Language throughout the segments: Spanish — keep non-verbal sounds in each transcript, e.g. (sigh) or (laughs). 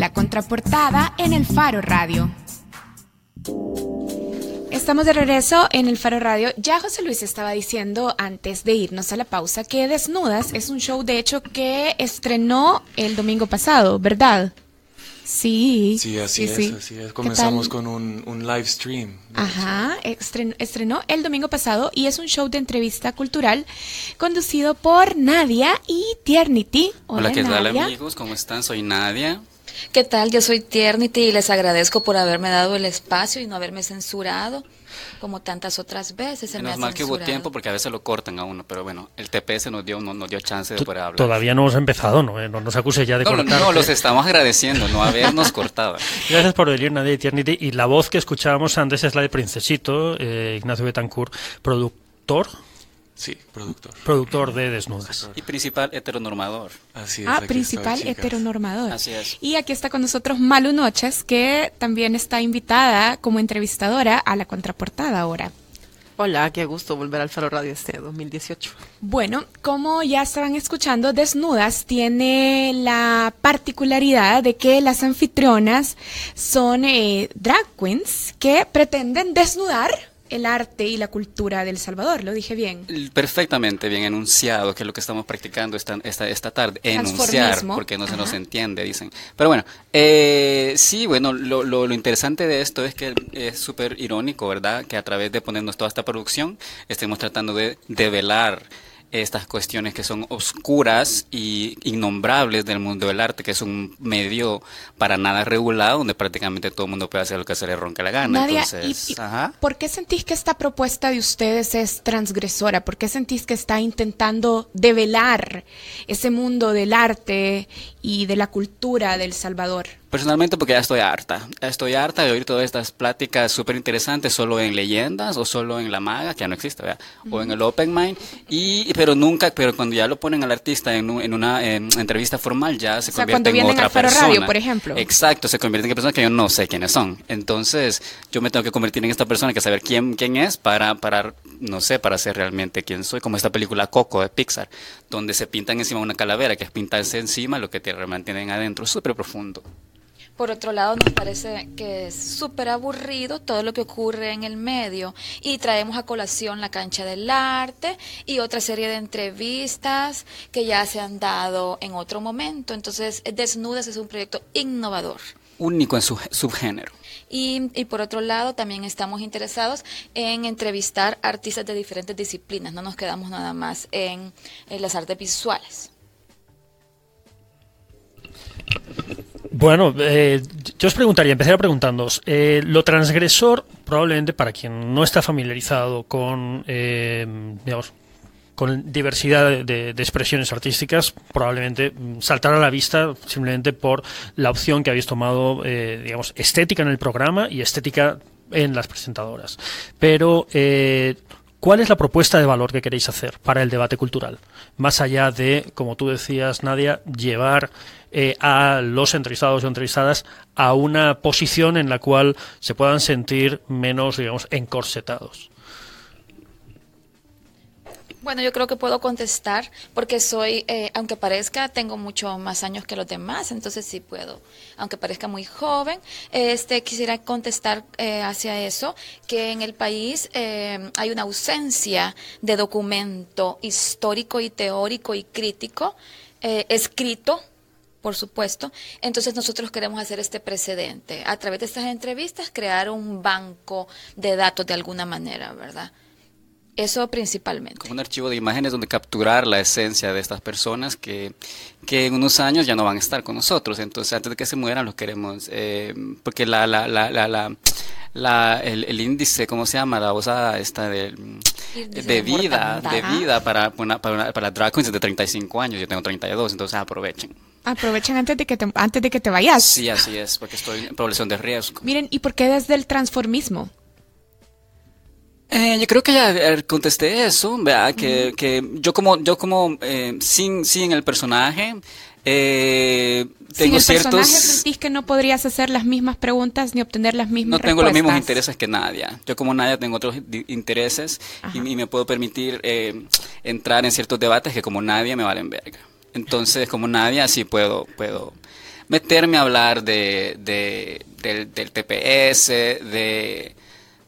La contraportada en el Faro Radio. Estamos de regreso en el Faro Radio. Ya José Luis estaba diciendo antes de irnos a la pausa que Desnudas es un show de hecho que estrenó el domingo pasado, ¿verdad? Sí. Sí, así es, así es. Comenzamos con un, un, live stream. Ajá, estrenó, estrenó, el domingo pasado y es un show de entrevista cultural conducido por Nadia y Tiernity. Hola, Hola ¿qué tal amigos? ¿Cómo están? Soy Nadia. ¿Qué tal? Yo soy Tiernity y les agradezco por haberme dado el espacio y no haberme censurado como tantas otras veces. Menos mal que hubo tiempo porque a veces lo cortan a uno, pero bueno, el TPS nos dio, nos, dio chance de poder hablar. Todavía no hemos empezado, ¿no? Eh, no nos acuse ya de no, cortar. No, los estamos agradeciendo, no habernos (laughs) cortado. Gracias por venir, Nadia Eternity. Y la voz que escuchábamos antes es la de Princesito, eh, Ignacio Betancourt, productor Sí, productor. Productor de Desnudas. Y principal heteronormador. Así es. Ah, principal heteronormador. Así es. Y aquí está con nosotros Malu Noches, que también está invitada como entrevistadora a la contraportada ahora. Hola, qué gusto volver al Faro Radio este 2018. Bueno, como ya estaban escuchando, Desnudas tiene la particularidad de que las anfitrionas son eh, drag queens que pretenden desnudar el arte y la cultura del Salvador, ¿lo dije bien? Perfectamente bien enunciado, que es lo que estamos practicando esta, esta, esta tarde, enunciar, porque no se nos entiende, dicen. Pero bueno, eh, sí, bueno, lo, lo, lo, interesante de esto es que es súper irónico, ¿verdad? Que a través de ponernos toda esta producción, estemos tratando de develar estas cuestiones que son oscuras y innombrables del mundo del arte, que es un medio para nada regulado, donde prácticamente todo el mundo puede hacer lo que se le ronca la gana. Entonces, ¿Por qué sentís que esta propuesta de ustedes es transgresora? ¿Por qué sentís que está intentando develar ese mundo del arte y de la cultura del Salvador? Personalmente porque ya estoy harta. Estoy harta de oír todas estas pláticas súper interesantes solo en leyendas o solo en la maga, que ya no existe, ¿verdad? O en el open mind. Y, pero nunca, pero cuando ya lo ponen al artista en, en una entrevista formal ya se convierte en otra persona. Radio, por ejemplo. Exacto, se convierte en personas que yo no sé quiénes son. Entonces yo me tengo que convertir en esta persona que saber quién, quién es para, para, no sé, para ser realmente quién soy. Como esta película Coco de Pixar, donde se pintan encima una calavera, que es pintarse encima lo que te mantienen adentro. Súper profundo. Por otro lado, nos parece que es súper aburrido todo lo que ocurre en el medio y traemos a colación la cancha del arte y otra serie de entrevistas que ya se han dado en otro momento. Entonces, Desnudas es un proyecto innovador. Único en su subgénero. Y, y, por otro lado, también estamos interesados en entrevistar artistas de diferentes disciplinas. No nos quedamos nada más en, en las artes visuales. Bueno, eh, yo os preguntaría, empezaría preguntándoos, eh, lo transgresor, probablemente para quien no está familiarizado con, eh, digamos, con diversidad de, expresiones artísticas, probablemente saltará a la vista simplemente por la opción que habéis tomado, digamos, estética en el programa y estética en las presentadoras. Pero, ¿cuál es la propuesta de valor que queréis hacer para el debate cultural? Más allá de, como tú decías, Nadia, llevar eh, a los entrevistados o entrevistadas a una posición en la cual se puedan sentir menos, digamos, encorsetados. Bueno, yo creo que puedo contestar porque soy, eh, aunque parezca, tengo mucho más años que los demás, entonces sí puedo, aunque parezca muy joven. Este quisiera contestar eh, hacia eso que en el país hay una ausencia de documento histórico y teórico y crítico escrito por supuesto. Entonces nosotros queremos hacer este precedente. A través de estas entrevistas, crear un banco de datos de alguna manera, ¿verdad? Eso principalmente. Como un archivo de imágenes donde capturar la esencia de estas personas que, que en unos años ya no van a estar con nosotros. Entonces, antes de que se mueran, los queremos. Eh, porque la, la, la, la, la el, el, índice, ¿cómo se llama? La cosa esta de, de vida, de vida para, para, para, drag queens de 35 años. Yo tengo 32, entonces aprovechen. Aprovechen antes de que te, antes de que te vayas. Sí, así es, porque estoy en población de riesgo. Miren, ¿y por qué desde el transformismo? Eh, yo creo que ya eh, contesté eso, ¿verdad? Que, que yo como, yo como eh, sin, sin el personaje, eh, tengo Sin el personaje sentís que no podrías hacer las mismas preguntas ni obtener las mismas No tengo los mismos intereses que nadie. Yo como nadie tengo otros intereses y, y, me puedo permitir eh, entrar en ciertos debates que como nadie me valen verga. Entonces, como nadie, así puedo, puedo meterme a hablar de, del, del, TPS, de,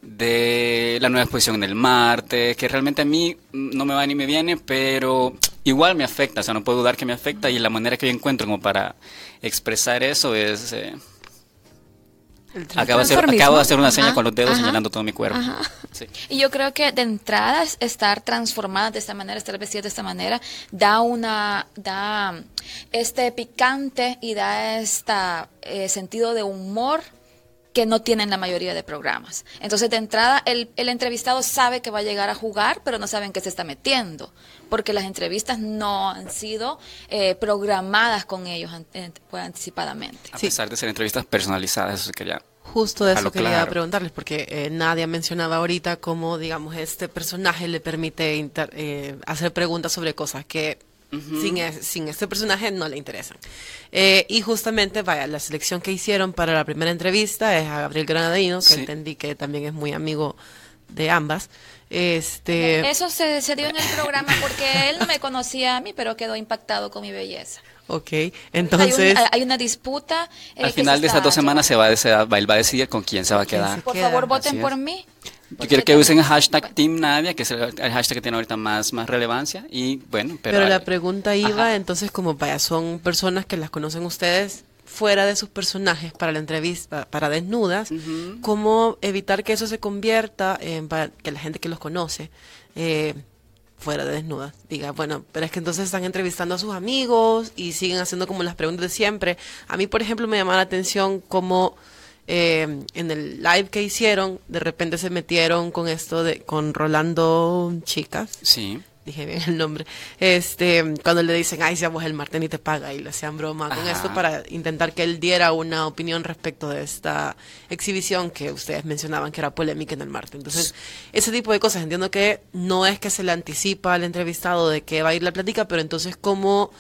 de la nueva exposición en el Marte, que realmente a mí no me va ni me viene, pero igual me afecta, o sea, no puedo dudar que me afecta y la manera que yo encuentro como para expresar eso es... Eh, Acabo de, hacer, acabo de hacer una seña con los dedos señalando todo mi cuerpo. Y yo creo que de entrada estar transformada de esta manera, estar vestida de esta manera, da una, da este picante y da este sentido de humor que no tienen la mayoría de programas. Entonces, de entrada, el, el, entrevistado sabe que va a llegar a jugar, pero no saben qué se está metiendo, porque las entrevistas no han sido eh, programadas con ellos pues, anticipadamente. A pesar de ser entrevistas personalizadas, eso quería Justo de eso quería preguntarles, porque eh, Nadia mencionaba ahorita cómo, digamos, este personaje le permite eh, hacer preguntas sobre cosas que sin, sin, este personaje no le interesan. Eh, y justamente, vaya, la selección que hicieron para la primera entrevista es a Gabriel Granadino, que entendí que también es muy amigo de ambas. Este... Eso se, se dio en el programa porque él no me conocía a mí, pero quedó impactado con mi belleza. Ok, entonces... Hay, una disputa. Eh, Al final de estas dos semanas se va, a, se va, él va a decidir con quién se va a quedar. Por favor, voten por mí. Yo quiero que usen el hashtag Team que es el, hashtag que tiene ahorita más, más relevancia. Y bueno, pero. Pero la pregunta iba, entonces, como vaya, son personas que las conocen ustedes fuera de sus personajes para la entrevista, para desnudas, cómo evitar que eso se convierta en para que la gente que los conoce eh, fuera de desnudas diga, bueno, pero es que entonces están entrevistando a sus amigos y siguen haciendo como las preguntas de siempre. A mí, por ejemplo, me llama la atención cómo eh, en el live que hicieron, de repente se metieron con esto de, con Rolando Chicas. Sí dije bien el nombre, este, cuando le dicen, ay, si vamos el martes y te paga, y le hacían broma con esto para intentar que él diera una opinión respecto de esta exhibición que ustedes mencionaban que era polémica en el martes. Entonces, ese tipo de cosas, entiendo que no es que se le anticipa al entrevistado de que va a ir la plática, pero entonces, ¿cómo,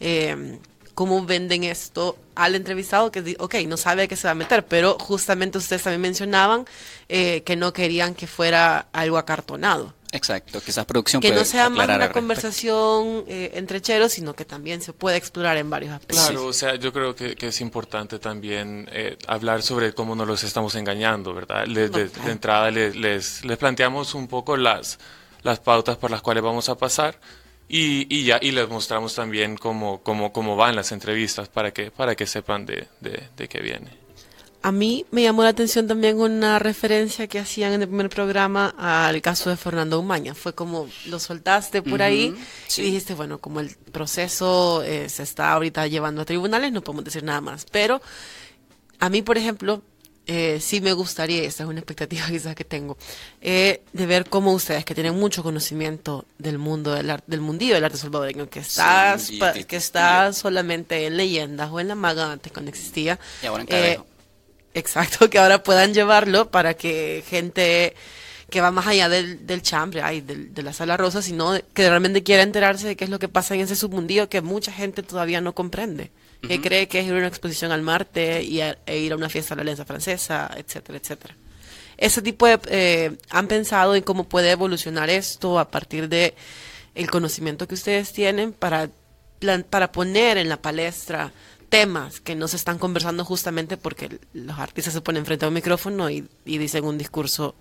eh, cómo venden esto al entrevistado que, ok, no sabe a qué se va a meter, pero justamente ustedes también mencionaban eh, que no querían que fuera algo acartonado. Exacto, que esa producción que no sea más una conversación eh, entre cheros, sino que también se pueda explorar en varios aspectos. Claro, o sea, yo creo que, es importante también eh, hablar sobre cómo nos los estamos engañando, ¿verdad? de, entrada les, les, planteamos un poco las, las pautas por las cuales vamos a pasar y, y ya y les mostramos también cómo, cómo, cómo van las entrevistas para que, para que sepan de, de, de qué viene. A mí me llamó la atención también una referencia que hacían en el primer programa al caso de Fernando Umaña. Fue como lo soltaste por ahí y dijiste, bueno, como el proceso eh, se está ahorita llevando a tribunales, no podemos decir nada más. Pero a mí, por ejemplo, eh, sí me gustaría, esta es una expectativa (laughs) quizás que tengo, eh, de ver cómo ustedes, que tienen mucho conocimiento del mundo del, arte, del mundillo del arte salvadoreño, que está, que está solamente en leyendas o en la maga antes cuando existía, y ahora en Exacto, (laughs) que ahora puedan llevarlo para que gente que va más allá del, del chambre, ay, de la sala rosa, sino que realmente quiera enterarse de qué es lo que pasa en ese submundillo que mucha gente todavía no comprende, que cree que es ir a una exposición al Marte y e ir a una fiesta a la Alianza Francesa, etcétera, etcétera. Ese tipo de... Eh, ¿Han pensado en cómo puede evolucionar esto a partir de el conocimiento que ustedes tienen para, para poner en la palestra temas que no se están conversando justamente porque los artistas se ponen frente a un micrófono y, dicen un discurso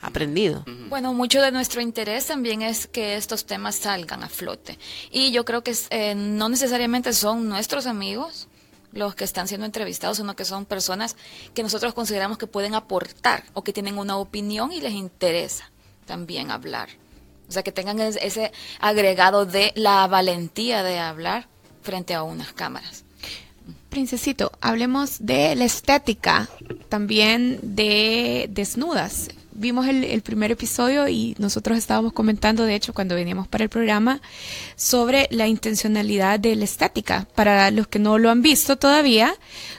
aprendido. Bueno, mucho de nuestro interés también es que estos temas salgan a flote. Y yo creo que eh, no necesariamente son nuestros amigos los que están siendo entrevistados, sino que son personas que nosotros consideramos que pueden aportar o que tienen una opinión y les interesa también hablar. O sea, que tengan ese agregado de la valentía de hablar frente a unas cámaras. Princesito, hablemos de la estética, también de desnudas. Vimos el, primer episodio y nosotros estábamos comentando, de hecho, cuando veníamos para el programa, sobre la intencionalidad de la estética. Para los que no lo han visto todavía,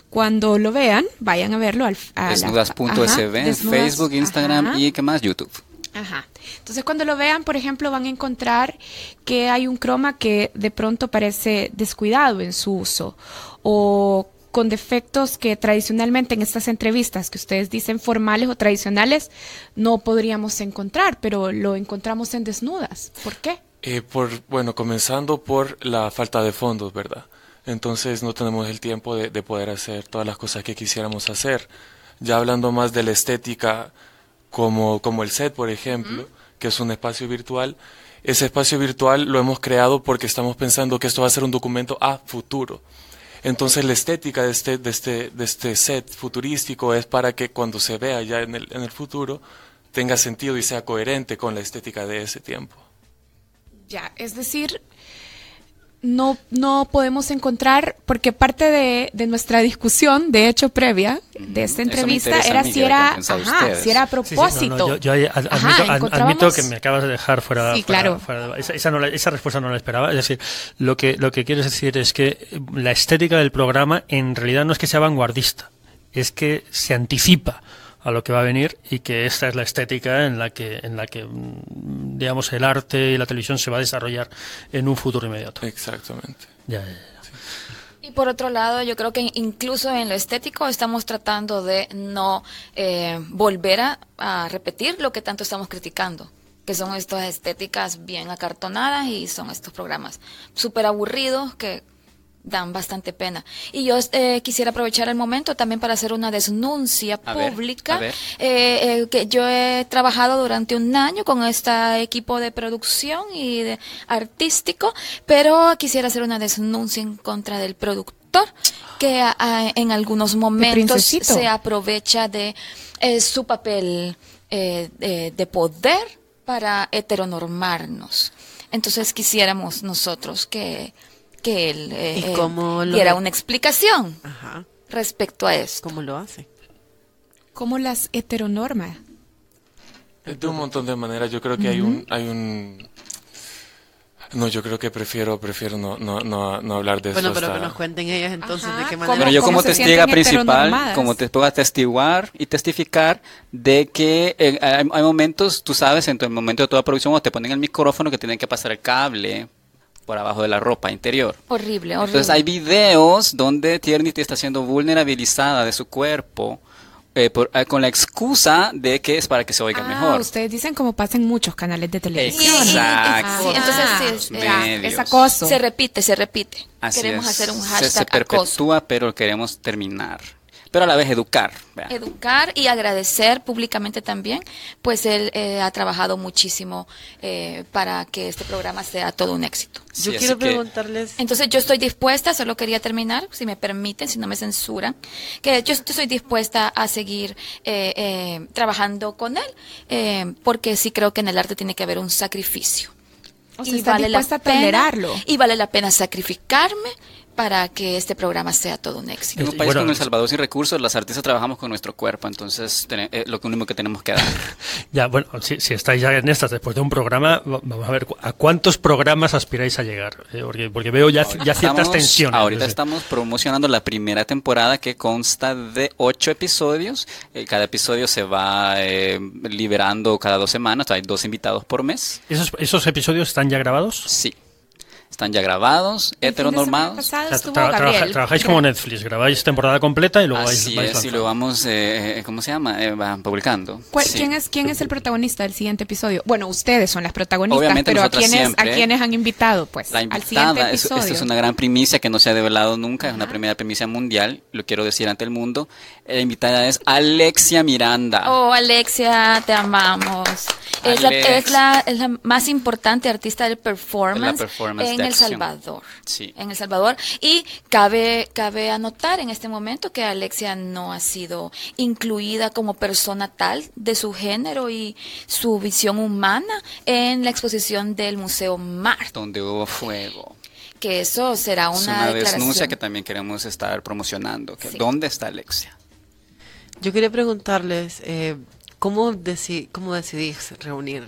cuando lo vean, vayan a verlo. Al, en Facebook, Instagram y qué más, YouTube. Ajá. Entonces cuando lo vean, por ejemplo, van a encontrar que hay un croma que de pronto parece descuidado en su uso o con defectos que tradicionalmente en estas entrevistas que ustedes dicen formales o tradicionales no podríamos encontrar, pero lo encontramos en desnudas. ¿Por qué? Eh, por, bueno, comenzando por la falta de fondos, ¿verdad? entonces no tenemos el tiempo de, poder hacer todas las cosas que quisiéramos hacer. Ya hablando más de la estética, como, como el set, por ejemplo, que es un espacio virtual, ese espacio virtual lo hemos creado porque estamos pensando que esto va a ser un documento a futuro. Entonces la estética de este, de este, de este set futurístico es para que cuando se vea ya en el, en el futuro tenga sentido y sea coherente con la estética de ese tiempo. Ya, es decir, no, no podemos encontrar, porque parte de, de, nuestra discusión, de hecho previa, de esta entrevista, era si era, si era a propósito. yo, admito, que me acabas de dejar fuera. Sí, claro. esa, esa, respuesta no la esperaba. Es decir, lo que, lo que quieres decir es que la estética del programa en realidad no es que sea vanguardista, es que se anticipa a lo que va a venir y que esta es la estética en la que en la que mm, digamos el arte y la televisión se va a desarrollar en un futuro inmediato. Exactamente. Y por otro lado, yo creo que incluso en lo estético estamos tratando de no eh, volver a, a repetir lo que tanto estamos criticando que son estas estéticas bien acartonadas y son estos programas súper aburridos que dan bastante pena. Y yo eh, quisiera aprovechar el momento también para hacer una denuncia pública. Eh, eh, que yo he trabajado durante un año con este equipo de producción y de artístico, pero quisiera hacer una denuncia en contra del productor que en algunos momentos se aprovecha de su papel de poder para heteronormarnos. Entonces quisiéramos nosotros que que él eh, diera una explicación respecto a esto. ¿Cómo lo hace? ¿Cómo las heteronormas? De un montón de maneras. Yo creo que hay un hay un no, yo creo que prefiero prefiero no, no, no, hablar de eso. Bueno, pero que nos cuenten ellas entonces de qué manera. Bueno, yo como testiga principal, como te puedo atestiguar y testificar de que eh, hay, hay, momentos, tú sabes, en el momento de toda producción, te ponen el micrófono que tienen que pasar el cable por abajo de la ropa interior. Horrible, horrible. Entonces hay videos donde Tierney está siendo vulnerabilizada de su cuerpo eh, eh, con la excusa de que es para que se oiga ah, mejor. Ustedes dicen como pasa en muchos canales de televisión. Exacto. entonces es, acoso. Se repite, se repite. queremos hacer un hashtag se, se perpetúa, pero queremos terminar pero a la vez educar. Educar y agradecer públicamente también, pues él eh, ha trabajado muchísimo eh, para que este programa sea todo un éxito. yo quiero preguntarles... Entonces yo estoy dispuesta, solo quería terminar, si me permiten, si no me censuran, que yo estoy dispuesta a seguir eh, trabajando con él, porque sí creo que en el arte tiene que haber un sacrificio. y vale la pena, tolerarlo. Y vale la pena sacrificarme para que este programa sea todo un éxito. En un país como El Salvador sin recursos, las artistas trabajamos con nuestro cuerpo, entonces es eh, lo único que tenemos que dar. (laughs) ya, bueno, si, estáis ya en estas después de un programa, vamos a ver, ¿a cuántos programas aspiráis a llegar? Eh, porque, veo ya, ya ciertas tensiones. Ahorita estamos promocionando la primera temporada que consta de ocho episodios. Eh, cada episodio se va liberando cada dos semanas, hay dos invitados por mes. ¿Esos, ¿Esos episodios están ya grabados? Sí están ya grabados, heteronormados. trabajáis como Netflix, grabáis temporada completa y luego Así vais, es, y lo vamos, eh, eh, ¿cómo se llama? Eh, publicando. ¿Quién, es, ¿Quién es el protagonista del siguiente episodio? Bueno, ustedes son las protagonistas, pero ¿a quiénes, ¿a quiénes han invitado? Pues, la invitada, al episodio. Es, esta es una gran primicia que no se ha develado nunca, es una primera primicia mundial, lo quiero decir ante el mundo. La invitada es Alexia Miranda. Oh, Alexia, te amamos. Es la, es la, es, la, más importante artista del performance, performance en El Salvador. Sí. En El Salvador. Y cabe, cabe anotar en este momento que Alexia no ha sido incluida como persona tal de su género y su visión humana en la exposición del Museo Mar. Donde hubo fuego que eso será una, es una denuncia que también queremos estar promocionando. Que ¿Dónde está Alexia? Yo quería preguntarles, eh, ¿cómo, deci ¿cómo decidís reunir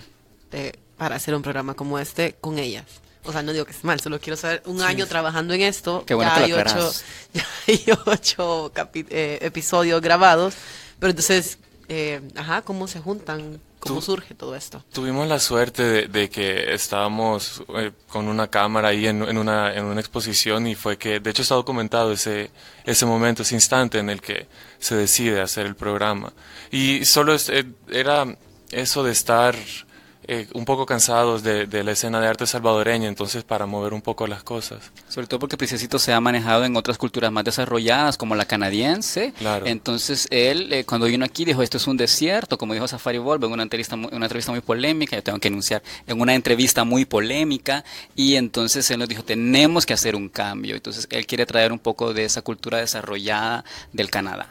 eh, para hacer un programa como este con ellas? O sea, no digo que es mal, solo quiero saber, un año trabajando en esto, Qué bueno ya, hay ocho, (laughs) ya hay ocho eh, episodios grabados, pero entonces, eh, ajá, ¿cómo se juntan? ¿Cómo surge todo esto? Tuvimos la suerte de, que estábamos eh, con una cámara ahí en, una, en una exposición y fue que, de hecho está documentado ese, ese momento, ese instante en el que se decide hacer el programa. Y solo era eso de estar eh, un poco cansados de, la escena de arte salvadoreña, entonces para mover un poco las cosas. Sobre todo porque Princesito se ha manejado en otras culturas más desarrolladas, como la canadiense. Claro. Entonces él, eh, cuando vino aquí, dijo, esto es un desierto, como dijo Safari Volvo en una entrevista, una entrevista muy polémica, yo tengo que enunciar, en una entrevista muy polémica, y entonces él nos dijo, tenemos que hacer un cambio. Entonces él quiere traer un poco de esa cultura desarrollada del Canadá.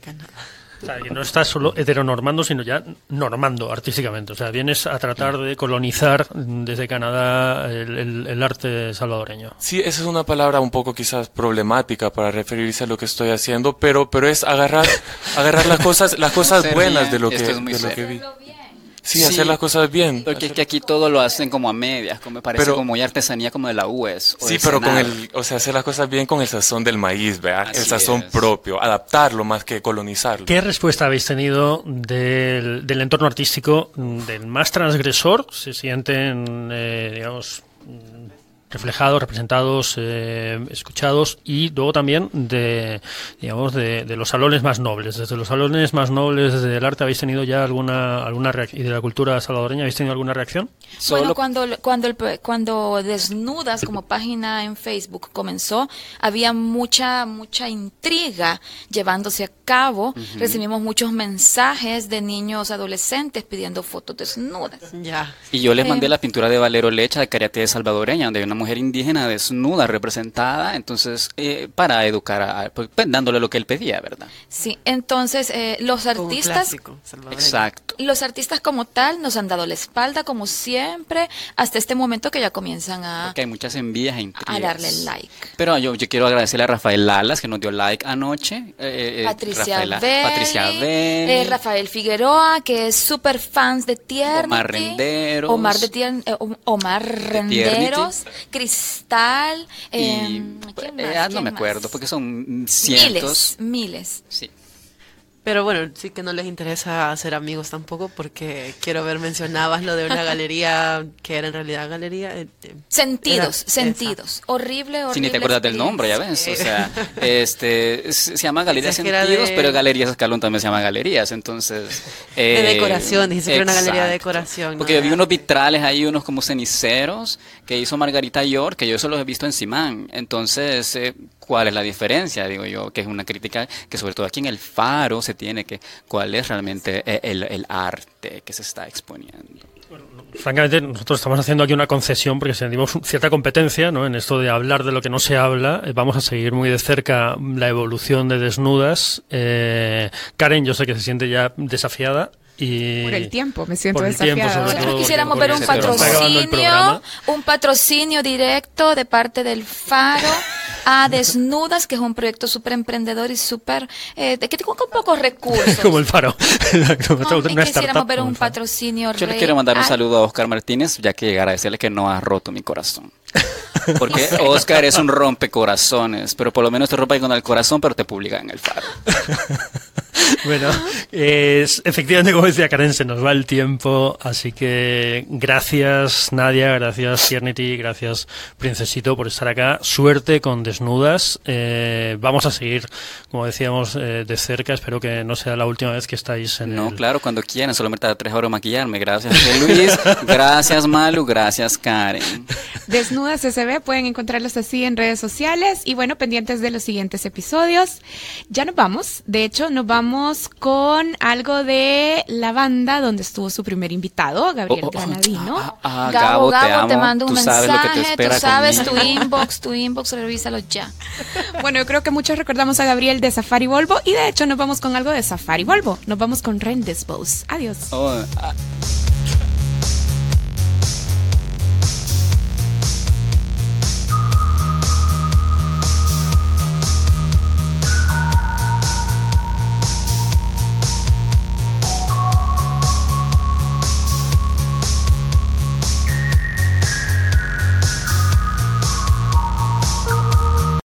Canadá. O sea, que no estás solo heteronormando, sino ya normando artísticamente. O sea, vienes a tratar de colonizar desde Canadá el, arte salvadoreño. Sí, esa es una palabra un poco quizás problemática para referirse a lo que estoy haciendo, pero, pero es agarrar, agarrar las cosas, las cosas (laughs) buenas de lo que, de lo que vi. Sí, hacer las cosas bien. Porque es que aquí todo lo hacen como a medias, como me parece como muy artesanía como de la UES. sí, pero con el, o sea, hacer las cosas bien con el sazón del maíz, ¿verdad? el sazón propio, adaptarlo más que colonizarlo. ¿Qué respuesta habéis tenido del, del entorno artístico, del más transgresor? ¿Se sienten, eh, digamos, reflejados, representados, eh, escuchados y luego también de, digamos, de, los salones más nobles. Desde los salones más nobles del arte habéis tenido ya alguna alguna reacción y de la cultura salvadoreña habéis tenido alguna reacción. Bueno, cuando cuando cuando desnudas como página en Facebook comenzó había mucha mucha intriga llevándose a cabo. Recibimos muchos mensajes de niños adolescentes pidiendo fotos desnudas. Ya. Y yo les mandé eh, la pintura de Valero Lecha de Cariate salvadoreña donde hay una mujer indígena desnuda representada, entonces eh, para educar, a, pues, pues, dándole lo que él pedía, ¿verdad? Sí, entonces eh, los artistas, exacto, los artistas como tal nos han dado la espalda como siempre hasta este momento que ya comienzan a, Porque hay muchas envías e a darle like. Pero yo, yo quiero agradecerle a Rafael Lalas que nos dio like anoche, eh, Patricia Rafaela, Patricia Rafael Figueroa que es súper fans de Tiernity, Omar Renderos, Omar de Omar Renderos, Cristal. Eh, no me acuerdo, porque son cientos. Miles, miles. Sí. Pero bueno, sí que no les interesa hacer amigos tampoco porque quiero ver, mencionabas lo de una (laughs) galería que era en realidad galería. Eh, eh, sentidos, sentidos. Horrible, horrible. Si ni te acuerdas del nombre, ya ves. O sea, (laughs) este, se llama Galería Sentidos, pero Galerías Escalón también se llama Galerías, entonces... (laughs) de eh, decoración, dijiste que era una galería de decoración. Porque vi unos vitrales ahí, unos como ceniceros que hizo Margarita York, que yo eso los he visto en Simán. Entonces, ¿cuál es la diferencia? Digo yo, que es una crítica que sobre todo aquí en el Faro se tiene que cuál es realmente e, el, arte que se está exponiendo. francamente, nosotros estamos haciendo aquí una concesión porque sentimos cierta competencia ¿no? en esto de hablar de lo que no se habla. Eh, vamos a seguir muy de cerca la evolución de Desnudas. Eh, Karen, yo sé que se siente ya desafiada. Y por el tiempo, me siento desafiada. Nosotros quisiéramos ver un patrocinio, un patrocinio directo de parte del Faro a (laughs) Desnudas, que es un proyecto súper emprendedor y súper, eh, que tengo con pocos recursos. (laughs) Como el faro. no, (laughs) quisiéramos ver un patrocinio Yo le quiero mandar un saludo a Oscar Martínez, ya que agradecerle que no ha roto mi corazón. Porque Oscar es un rompecorazones, pero por lo menos te rompe con el corazón, pero te publica en el faro. (laughs) bueno, es, efectivamente, como decía Karen, se nos va el tiempo, así que gracias Nadia, gracias Tiernity, gracias Princesito por estar acá. Suerte con Desnudas. Eh, vamos a seguir, como decíamos, eh, de cerca. Espero que no sea la última vez que estáis en No, claro, cuando quieran, solo me tarda tres horas maquillarme. Gracias Luis, (laughs) gracias Malu, gracias Karen. Desnudas SB, pueden encontrarlos así en redes sociales y bueno, pendientes de los siguientes episodios. Ya nos vamos, de hecho nos vamos con algo de la banda donde estuvo su primer invitado, Gabriel oh, oh, oh. Granadino. Ah, ah, ah, Gabo, Gabo, te, mando un mensaje, tú sabes tu (laughs) inbox, tu inbox, revísalo ya. Bueno, yo creo que muchos recordamos a Gabriel de Safari Volvo y de hecho nos vamos con algo de Safari Volvo. Nos vamos con Rendes Adiós.